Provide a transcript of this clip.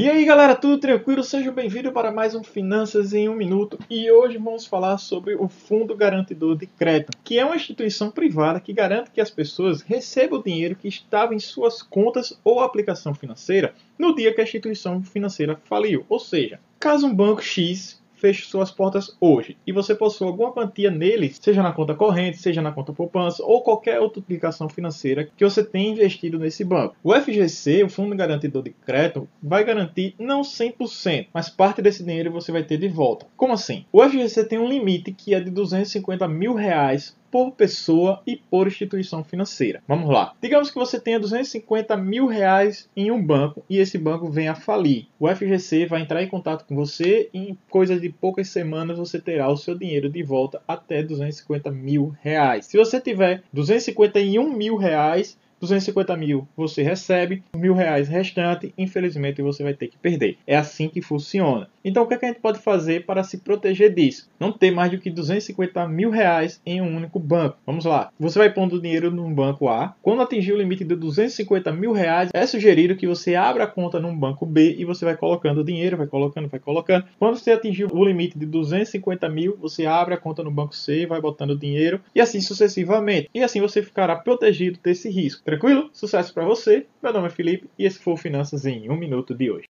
E aí galera, tudo tranquilo? Sejam bem-vindos para mais um Finanças em um Minuto e hoje vamos falar sobre o Fundo Garantidor de Crédito, que é uma instituição privada que garante que as pessoas recebam o dinheiro que estava em suas contas ou aplicação financeira no dia que a instituição financeira faliu. Ou seja, caso um banco X feche suas portas hoje e você possui alguma quantia nele, seja na conta corrente, seja na conta poupança ou qualquer outra aplicação financeira que você tenha investido nesse banco. O FGC, o Fundo Garantidor de Crédito, vai garantir não 100%, mas parte desse dinheiro você vai ter de volta. Como assim? O FGC tem um limite que é de 250 mil reais por pessoa e por instituição financeira. Vamos lá. Digamos que você tenha 250 mil reais em um banco e esse banco venha a falir. O FGC vai entrar em contato com você e em coisa de poucas semanas você terá o seu dinheiro de volta até 250 mil reais. Se você tiver 251 mil reais, 250 mil você recebe, mil reais restante, infelizmente você vai ter que perder. É assim que funciona. Então o que, é que a gente pode fazer para se proteger disso? Não ter mais do que 250 mil reais em um único banco. Vamos lá. Você vai pondo dinheiro num banco A. Quando atingir o limite de 250 mil reais, é sugerido que você abra a conta num banco B e você vai colocando o dinheiro, vai colocando, vai colocando. Quando você atingir o limite de 250 mil, você abre a conta no banco C, vai botando o dinheiro e assim sucessivamente. E assim você ficará protegido desse risco. Tranquilo? Sucesso para você. Meu nome é Felipe e esse foi o Finanças em um Minuto de hoje.